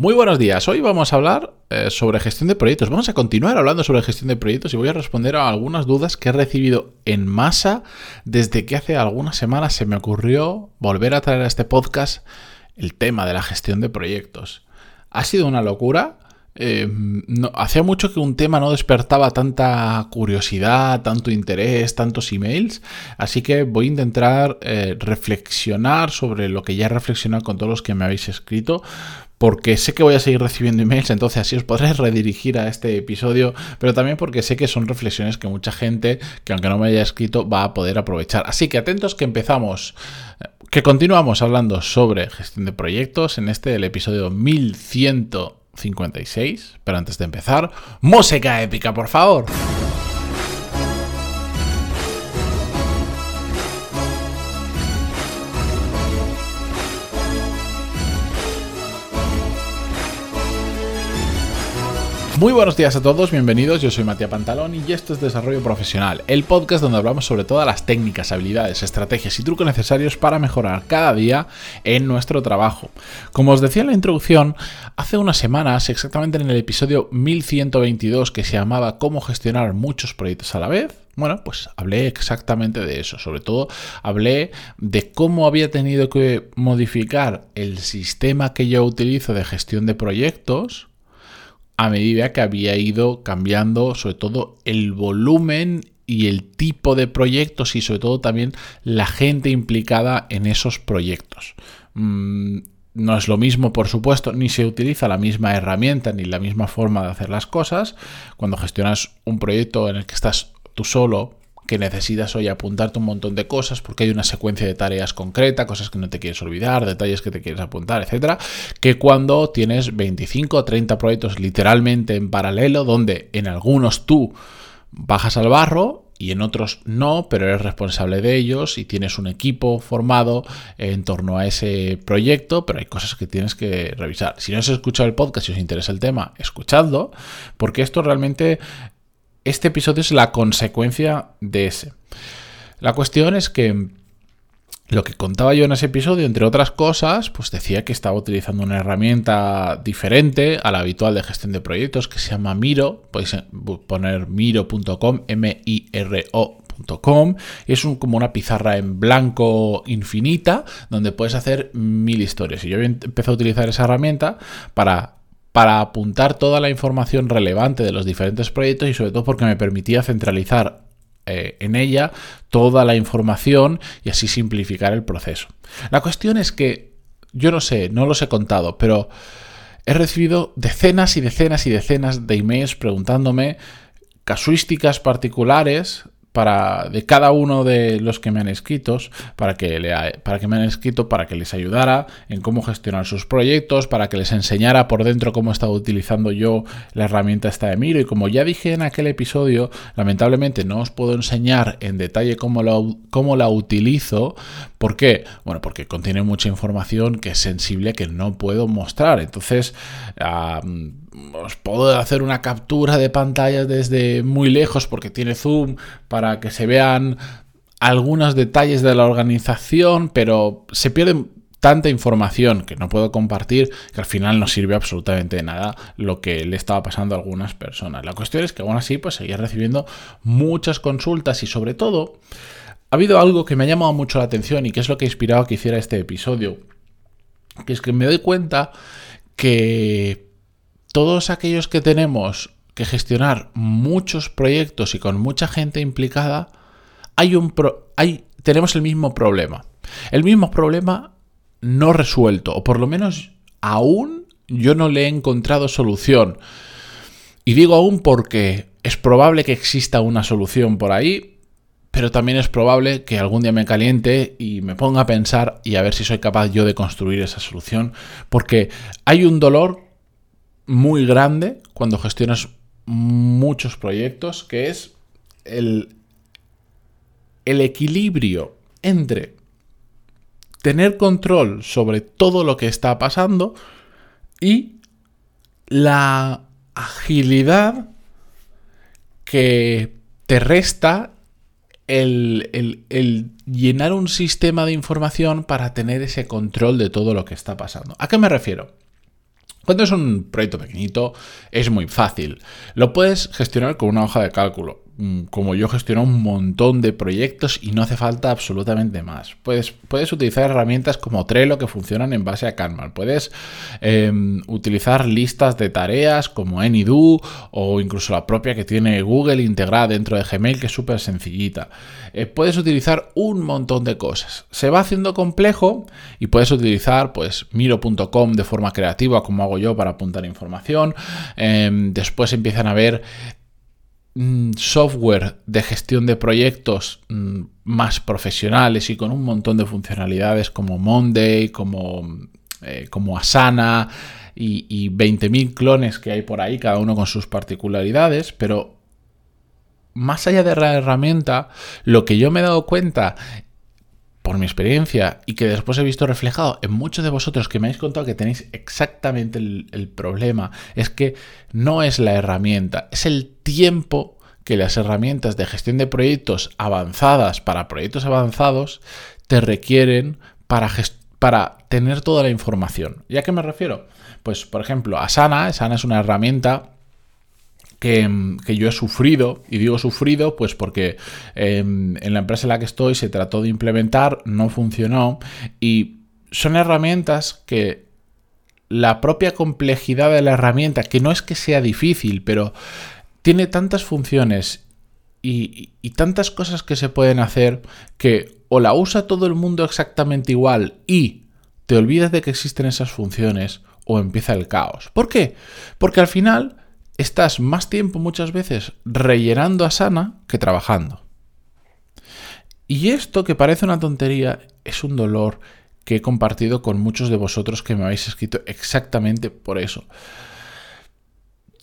Muy buenos días. Hoy vamos a hablar eh, sobre gestión de proyectos. Vamos a continuar hablando sobre gestión de proyectos y voy a responder a algunas dudas que he recibido en masa desde que hace algunas semanas se me ocurrió volver a traer a este podcast el tema de la gestión de proyectos. Ha sido una locura. Eh, hacía mucho que un tema no despertaba tanta curiosidad, tanto interés, tantos emails, así que voy a intentar eh, reflexionar sobre lo que ya he reflexionado con todos los que me habéis escrito, porque sé que voy a seguir recibiendo emails, entonces así os podré redirigir a este episodio, pero también porque sé que son reflexiones que mucha gente, que aunque no me haya escrito, va a poder aprovechar. Así que atentos que empezamos, que continuamos hablando sobre gestión de proyectos en este, el episodio 1156, pero antes de empezar, música épica, por favor. Muy buenos días a todos, bienvenidos. Yo soy Matías Pantalón y esto es Desarrollo Profesional, el podcast donde hablamos sobre todas las técnicas, habilidades, estrategias y trucos necesarios para mejorar cada día en nuestro trabajo. Como os decía en la introducción, hace unas semanas, exactamente en el episodio 1122 que se llamaba Cómo gestionar muchos proyectos a la vez, bueno, pues hablé exactamente de eso. Sobre todo hablé de cómo había tenido que modificar el sistema que yo utilizo de gestión de proyectos a medida que había ido cambiando sobre todo el volumen y el tipo de proyectos y sobre todo también la gente implicada en esos proyectos. Mm, no es lo mismo, por supuesto, ni se utiliza la misma herramienta ni la misma forma de hacer las cosas. Cuando gestionas un proyecto en el que estás tú solo, que necesitas hoy apuntarte un montón de cosas porque hay una secuencia de tareas concreta, cosas que no te quieres olvidar, detalles que te quieres apuntar, etcétera, que cuando tienes 25 o 30 proyectos literalmente en paralelo, donde en algunos tú bajas al barro y en otros no, pero eres responsable de ellos y tienes un equipo formado en torno a ese proyecto, pero hay cosas que tienes que revisar. Si no has escuchado el podcast y os interesa el tema, escuchadlo, porque esto realmente este episodio es la consecuencia de ese. La cuestión es que lo que contaba yo en ese episodio, entre otras cosas, pues decía que estaba utilizando una herramienta diferente a la habitual de gestión de proyectos que se llama Miro. Podéis poner miro.com, M-I-R-O. Es un, como una pizarra en blanco infinita donde puedes hacer mil historias. Y yo empecé a utilizar esa herramienta para para apuntar toda la información relevante de los diferentes proyectos y sobre todo porque me permitía centralizar eh, en ella toda la información y así simplificar el proceso. La cuestión es que yo no sé, no los he contado, pero he recibido decenas y decenas y decenas de emails preguntándome casuísticas particulares para, de cada uno de los que me han escrito, para que, para que me han escrito, para que les ayudara en cómo gestionar sus proyectos, para que les enseñara por dentro cómo estaba utilizando yo la herramienta esta de Miro. Y como ya dije en aquel episodio, lamentablemente no os puedo enseñar en detalle cómo, cómo la utilizo. ¿Por qué? Bueno, porque contiene mucha información que es sensible que no puedo mostrar. Entonces, os puedo hacer una captura de pantalla desde muy lejos porque tiene zoom para que se vean algunos detalles de la organización, pero se pierde tanta información que no puedo compartir que al final no sirve absolutamente de nada lo que le estaba pasando a algunas personas. La cuestión es que aún así pues seguía recibiendo muchas consultas y sobre todo ha habido algo que me ha llamado mucho la atención y que es lo que ha inspirado que hiciera este episodio, que es que me doy cuenta que todos aquellos que tenemos que gestionar muchos proyectos y con mucha gente implicada, hay un hay, tenemos el mismo problema. El mismo problema no resuelto, o por lo menos aún yo no le he encontrado solución. Y digo aún porque es probable que exista una solución por ahí, pero también es probable que algún día me caliente y me ponga a pensar y a ver si soy capaz yo de construir esa solución, porque hay un dolor muy grande cuando gestionas muchos proyectos, que es el, el equilibrio entre tener control sobre todo lo que está pasando y la agilidad que te resta el, el, llenar un sistema de información para tener ese control de todo lo que está pasando. ¿A qué me refiero? Cuando es un proyecto pequeñito es muy fácil. Lo puedes gestionar con una hoja de cálculo. Mm, como yo gestiono un montón de proyectos y no hace falta absolutamente más. Puedes, puedes utilizar herramientas como Trello que funcionan en base a Kanban. Puedes em, utilizar listas de tareas como AnyDo o incluso la propia que tiene Google integrada dentro de Gmail que es súper sencillita. Eh, puedes utilizar un montón de cosas. Se va haciendo complejo y puedes utilizar pues miro.com de forma creativa como hago yo para apuntar información. Em, después empiezan a ver software de gestión de proyectos mm, más profesionales y con un montón de funcionalidades como Monday, como, eh, como Asana y, y 20.000 clones que hay por ahí, cada uno con sus particularidades, pero más allá de la herramienta, lo que yo me he dado cuenta por mi experiencia y que después he visto reflejado en muchos de vosotros que me habéis contado que tenéis exactamente el, problema, es que no es la herramienta, es el tiempo que las herramientas de gestión de proyectos avanzadas para proyectos avanzados te requieren para, para tener toda la información. ¿Y a qué me refiero? Pues, por ejemplo, Asana, Asana es una herramienta que, yo he sufrido, y digo sufrido pues porque em, en la empresa en la que estoy se trató de implementar, no funcionó, y son herramientas que la propia complejidad de la herramienta, que no es que sea difícil, pero tiene tantas funciones y, y, tantas cosas que se pueden hacer que o la usa todo el mundo exactamente igual y te olvidas de que existen esas funciones o empieza el caos. ¿Por qué? Porque al final estás más tiempo muchas veces rellenando a Sana que trabajando. Y esto que parece una tontería es un dolor que he compartido con muchos de vosotros que me habéis escrito exactamente por eso.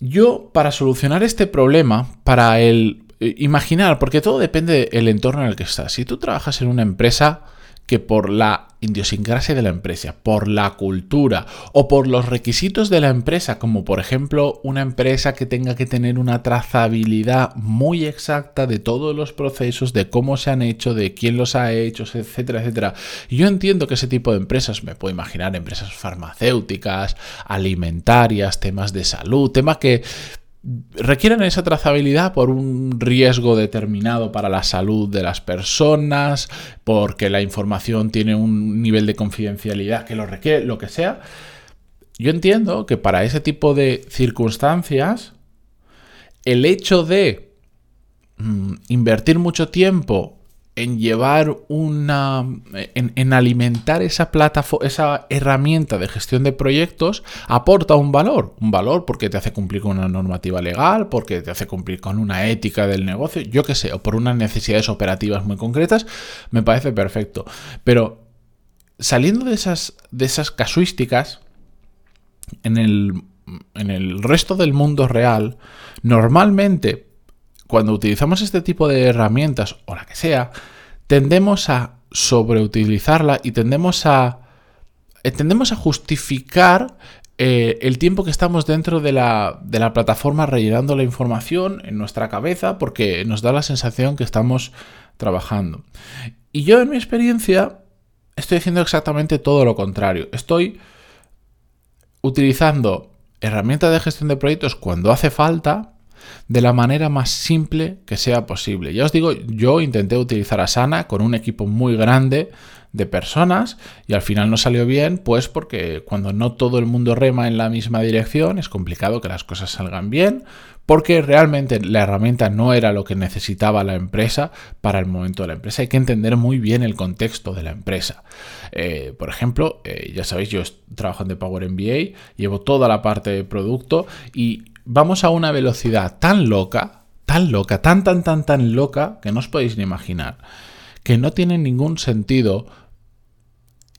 Yo, para solucionar este problema, para el eh, imaginar, porque todo depende del entorno en el que estás. Si tú trabajas en una empresa que por la idiosincrasia de la empresa, por la cultura o por los requisitos de la empresa, como por ejemplo una empresa que tenga que tener una trazabilidad muy exacta de todos los procesos, de cómo se han hecho, de quién los ha hecho, etcétera, etcétera. yo entiendo que ese tipo de empresas, me puedo imaginar empresas farmacéuticas, alimentarias, temas de salud, temas que requieren esa trazabilidad por un riesgo determinado para la salud de las personas, porque la información tiene un nivel de confidencialidad que lo requiere, lo que sea. Yo entiendo que para ese tipo de circunstancias, el hecho de mm, invertir mucho tiempo en llevar una. en, alimentar esa plataforma, esa herramienta de gestión de proyectos, aporta un valor. Un valor porque te hace cumplir con una normativa legal, porque te hace cumplir con una ética del negocio, yo qué sé, o por unas necesidades operativas muy concretas, me parece perfecto. Pero saliendo de esas, de esas casuísticas, en el, en el resto del mundo real, normalmente cuando utilizamos este tipo de herramientas o la que sea, tendemos a sobreutilizarla y tendemos a, eh, tendemos a justificar eh, el tiempo que estamos dentro de la, de la plataforma rellenando la información en nuestra cabeza porque nos da la sensación que estamos trabajando. Y yo en mi experiencia estoy haciendo exactamente todo lo contrario. Estoy utilizando herramientas de gestión de proyectos cuando hace falta de la manera más simple que sea posible. Ya os digo, yo intenté utilizar Asana con un equipo muy grande de personas y al final no salió bien, pues porque cuando no todo el mundo rema en la misma dirección es complicado que las cosas salgan bien, porque realmente la herramienta no era lo que necesitaba la empresa para el momento de la empresa. Hay que entender muy bien el contexto de la empresa. Eh, por ejemplo, eh, ya sabéis, yo trabajo en The Power MBA, llevo toda la parte de producto y vamos a una velocidad tan loca, tan loca, tan, tan, tan, tan loca, que no os podéis ni imaginar, que no tiene ningún sentido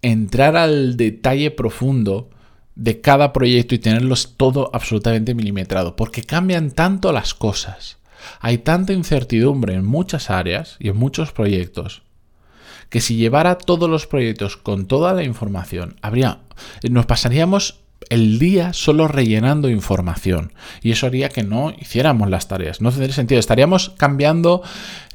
entrar al detalle profundo de cada proyecto y tenerlos todo absolutamente milimetrado, porque cambian tanto las cosas. Hay tanta incertidumbre en muchas áreas y en muchos proyectos que si llevara todos los proyectos con toda la información, habría nos pasaríamos el día solo rellenando información. Y eso haría que no hiciéramos las tareas. No tendría sentido. Estaríamos cambiando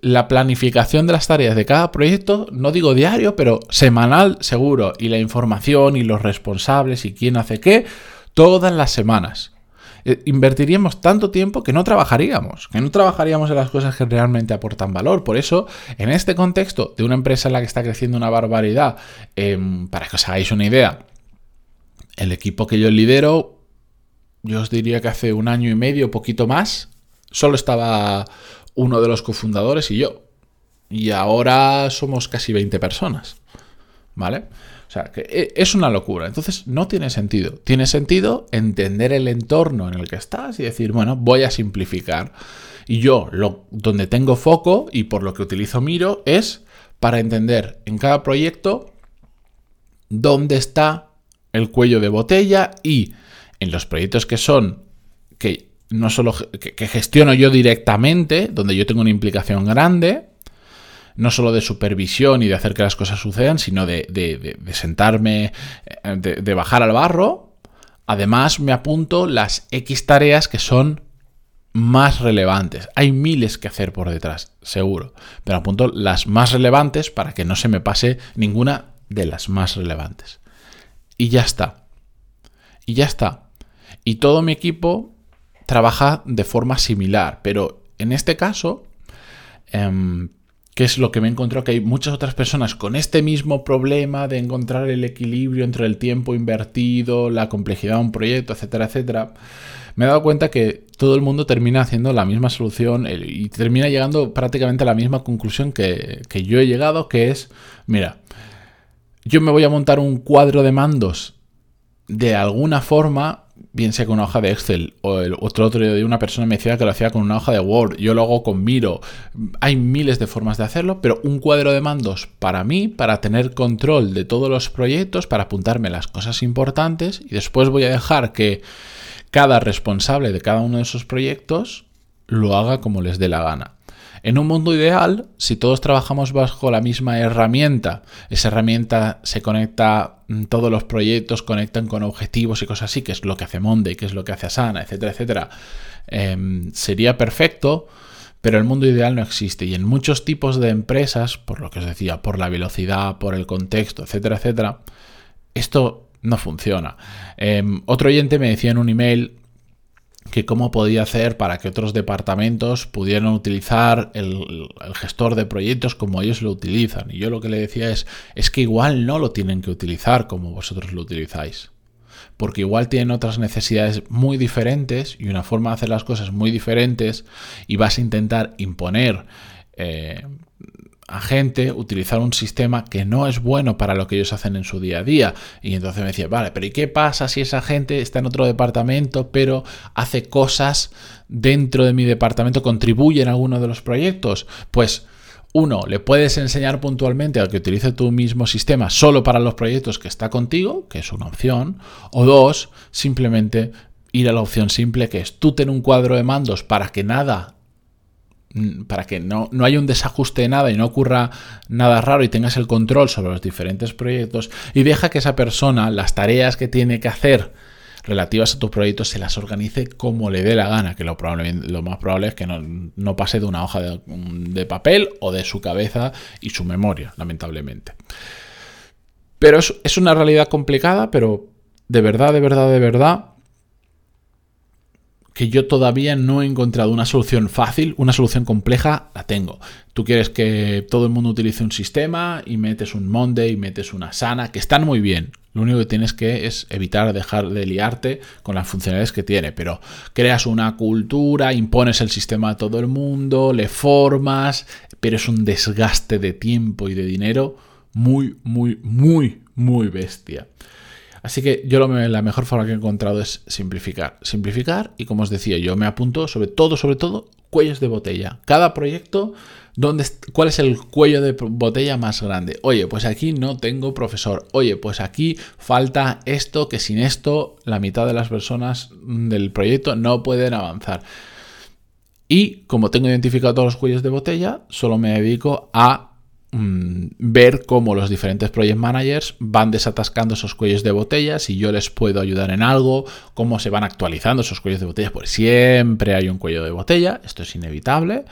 la planificación de las tareas de cada proyecto, no digo diario, pero semanal seguro. Y la información y los responsables y quién hace qué, todas las semanas. Eh, invertiríamos tanto tiempo que no trabajaríamos, que no trabajaríamos en las cosas que realmente aportan valor. Por eso, en este contexto de una empresa en la que está creciendo una barbaridad, em, para que os hagáis una idea, el equipo que yo lidero, yo os diría que hace un año y medio, poquito más, solo estaba uno de los cofundadores y yo. Y ahora somos casi 20 personas. ¿Vale? O sea, que e, es una locura. Entonces, no tiene sentido. Tiene sentido entender el entorno en el que estás y decir, bueno, voy a simplificar. Y yo, lo, donde tengo foco y por lo que utilizo Miro, es para entender en cada proyecto dónde está el cuello de botella y en los proyectos que son que no solo que gestiono yo directamente, donde yo tengo una implicación grande, no solo de supervisión y de hacer que las cosas sucedan, sino de, sentarme, eh, de, bajar al barro. Además, me apunto las X tareas que son más relevantes. Hay miles que hacer por detrás, seguro. Pero apunto las más relevantes para que no se me pase ninguna de las más relevantes. Y ya está. Y ya está. Y todo mi equipo trabaja de forma similar. Pero en este caso, em, que es lo que me he encontrado que hay muchas otras personas con este mismo problema de encontrar el equilibrio entre el tiempo invertido, la complejidad de un proyecto, etcétera, etcétera. Me he dado cuenta que todo el mundo termina haciendo la misma solución y termina llegando prácticamente a la misma conclusión que, que yo he llegado, que es, mira, yo me voy a montar un cuadro de mandos de alguna forma bien sea con una hoja de Excel o el otro otro de una persona me decía que lo hacía con una hoja de Word, yo lo hago con Miro. Hay miles de formas de hacerlo, pero un cuadro de mandos para mí, para tener control de todos los proyectos, para apuntarme las cosas importantes y después voy a dejar que cada responsable de cada uno de esos proyectos lo haga como les dé la gana. En un mundo ideal, si todos trabajamos bajo la misma herramienta, esa herramienta se conecta, mm, todos los proyectos conectan con objetivos y cosas así, que es lo que hace Monday, que es lo que hace Asana, etcétera, etcétera, em, sería perfecto, pero el mundo ideal no existe. Y en muchos tipos de empresas, por lo que os decía, por la velocidad, por el contexto, etcétera, etcétera, esto no funciona. Em, otro oyente me decía en un email que cómo podía hacer para que otros departamentos pudieran utilizar el, gestor de proyectos como ellos lo utilizan. Y yo lo que le decía es, es que igual no lo tienen que utilizar como vosotros lo utilizáis. Porque igual tienen otras necesidades muy diferentes y una forma de hacer las cosas muy diferentes y vas a intentar imponer eh, a gente utilizar un sistema que no es bueno para lo que ellos hacen en su día a día. Y entonces me decía, vale, pero ¿y qué pasa si esa gente está en otro departamento, pero hace cosas dentro de mi departamento, contribuye en alguno de los proyectos? Pues uno, le puedes enseñar puntualmente a que utilice tu mismo sistema solo para los proyectos que está contigo, que es una opción. O dos, simplemente ir a la opción simple que es tú ten un cuadro de mandos para que nada para que no, no haya un desajuste de nada y no ocurra nada raro y tengas el control sobre los diferentes proyectos y deja que esa persona las tareas que tiene que hacer relativas a tu proyecto se las organice como le dé la gana, que lo, más probable es que no, pase de una hoja de, de, papel o de su cabeza y su memoria, lamentablemente. Pero es, es una realidad complicada, pero de verdad, de verdad, de verdad, que yo todavía no he encontrado una solución fácil, una solución compleja, la tengo. Tú quieres que todo el mundo utilice un sistema y metes un Monday y metes una Sana, que están muy bien. Lo único que tienes que es evitar dejar de liarte con las funcionalidades que tiene, pero creas una cultura, impones el sistema a todo el mundo, le formas, pero es un desgaste de tiempo y de dinero muy, muy, muy, muy bestia. Así que yo lo, la mejor forma que he encontrado es simplificar. Simplificar y como os decía, yo me apunto sobre todo, sobre todo, cuellos de botella. Cada proyecto, ¿dónde, ¿cuál es el cuello de botella más grande? Oye, pues aquí no tengo profesor. Oye, pues aquí falta esto, que sin esto la mitad de las personas del proyecto no pueden avanzar. Y como tengo identificado todos los cuellos de botella, solo me dedico a mm, ver cómo los diferentes project managers van desatascando esos cuellos de botella, si yo les puedo ayudar en algo, cómo se van actualizando esos cuellos de botella, porque siempre hay un cuello de botella, esto es inevitable,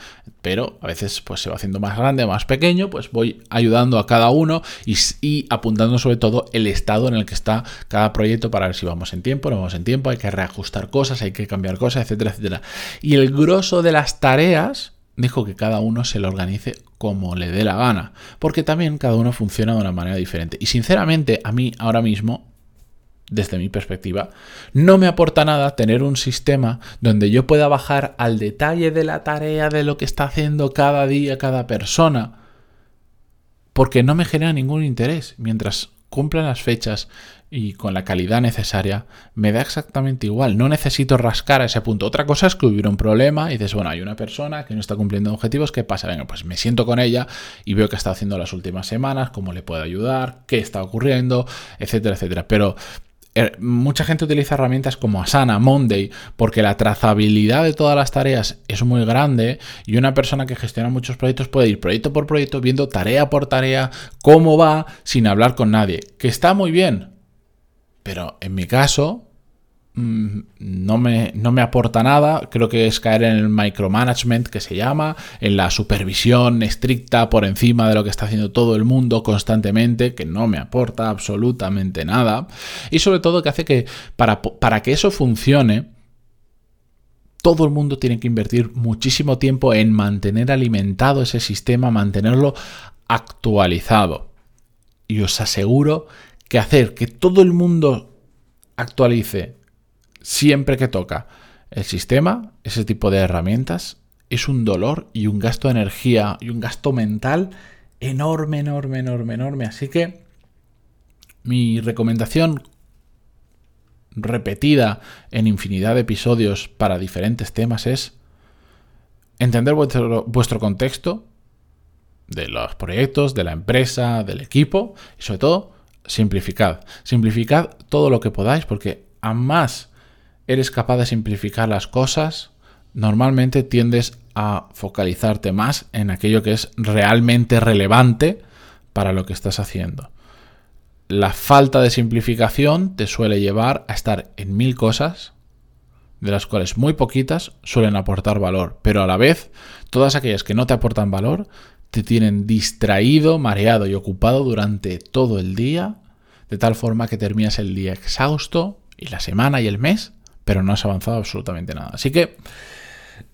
pero a veces pues se va haciendo más grande, más pequeño, pues voy ayudando a cada uno y, y apuntando sobre todo el estado en el que está cada proyecto para ver si vamos en tiempo, no vamos en tiempo, hay que reajustar cosas, hay que cambiar cosas, etcétera, etcétera. Y el grosso de las tareas dijo que cada uno se lo organice como le dé la gana, porque también cada uno funciona de una manera diferente. Y sinceramente, a mí ahora mismo, desde mi perspectiva, no me aporta nada tener un sistema donde yo pueda bajar al detalle de la tarea de lo que está haciendo cada día cada persona, porque no me genera ningún interés, mientras cumplan las fechas y con la calidad necesaria, me da exactamente igual. No necesito rascar a ese punto. Otra cosa es que hubiera un problema y dices, bueno, hay una persona que no está cumpliendo objetivos, ¿qué pasa? Venga, pues me siento con ella y veo qué está haciendo las últimas semanas, cómo le puedo ayudar, qué está ocurriendo, etcétera, etcétera. Pero er, mucha gente utiliza herramientas como Asana, Monday, porque la trazabilidad de todas las tareas es muy grande y una persona que gestiona muchos proyectos puede ir proyecto por proyecto viendo tarea por tarea cómo va sin hablar con nadie. Que está muy bien, pero en mi caso, no me, no me, aporta nada, creo que es caer en el micromanagement que se llama, en la supervisión estricta por encima de lo que está haciendo todo el mundo constantemente, que no me aporta absolutamente nada, y sobre todo que hace que para, para que eso funcione, todo el mundo tiene que invertir muchísimo tiempo en mantener alimentado ese sistema, mantenerlo actualizado. Y os aseguro que hacer que todo el mundo actualice siempre que toca el sistema, ese tipo de herramientas, es un dolor y un gasto de energía y un gasto mental enorme, enorme, enorme, enorme. Así que mi recomendación repetida en infinidad de episodios para diferentes temas es entender vuestro, vuestro contexto de los proyectos, de la empresa, del equipo y sobre todo simplificad. Simplificad todo lo que podáis porque a más eres capaz de simplificar las cosas, normalmente tiendes a focalizarte más en aquello que es realmente relevante para lo que estás haciendo. La falta de simplificación te suele llevar a estar en mil cosas, de las cuales muy poquitas suelen aportar valor, pero a la vez todas aquellas que no te aportan valor te tienen distraído, mareado y ocupado durante todo el día, de tal forma que terminas el día exhausto y la semana y el mes, pero no has avanzado absolutamente nada. Así que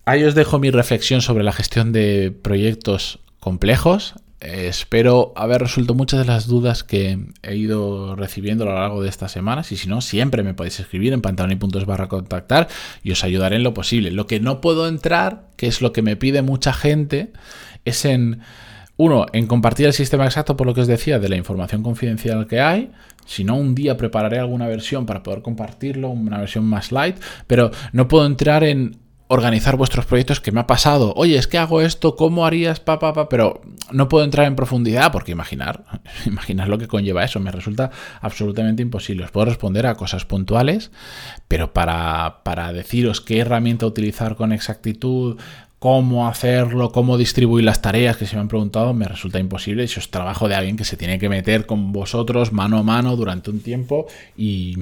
ahí os dejo mi reflexión sobre la gestión de proyectos complejos. espero haber resuelto muchas de las dudas que he ido recibiendo a lo largo de estas semanas y si no, siempre me podéis escribir en pantaloni.es barra contactar y os ayudaré en lo posible. Lo que no puedo entrar, que es lo que me pide mucha gente, es en, uno, en compartir el sistema exacto por lo que os decía de la información confidencial que hay. Si no, un día prepararé alguna versión para poder compartirlo, una versión más light, pero no puedo entrar en organizar vuestros proyectos que me ha pasado. Oye, es que hago esto, ¿cómo harías? Pa, pa, Pero no puedo entrar en profundidad porque imaginar, imaginar lo que conlleva eso me resulta absolutamente imposible. Os puedo responder a cosas puntuales, pero para, para deciros qué herramienta utilizar con exactitud, cómo hacerlo, cómo distribuir las tareas que se me han preguntado, me resulta imposible. Eso es trabajo de alguien que se tiene que meter con vosotros mano a mano durante un tiempo y,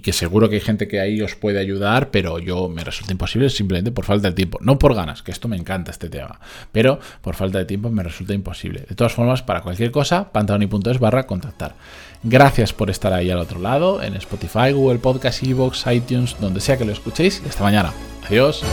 que seguro que hay gente que ahí os puede ayudar, pero yo me resulta imposible simplemente por falta de tiempo. No por ganas, que esto me encanta este tema, pero por falta de tiempo me resulta imposible. De todas formas, para cualquier cosa, pantaloni.es barra contactar. Gracias por estar ahí al otro lado, en Spotify, Google Podcast, Evox, iTunes, donde sea que lo escuchéis. Hasta mañana. Adiós.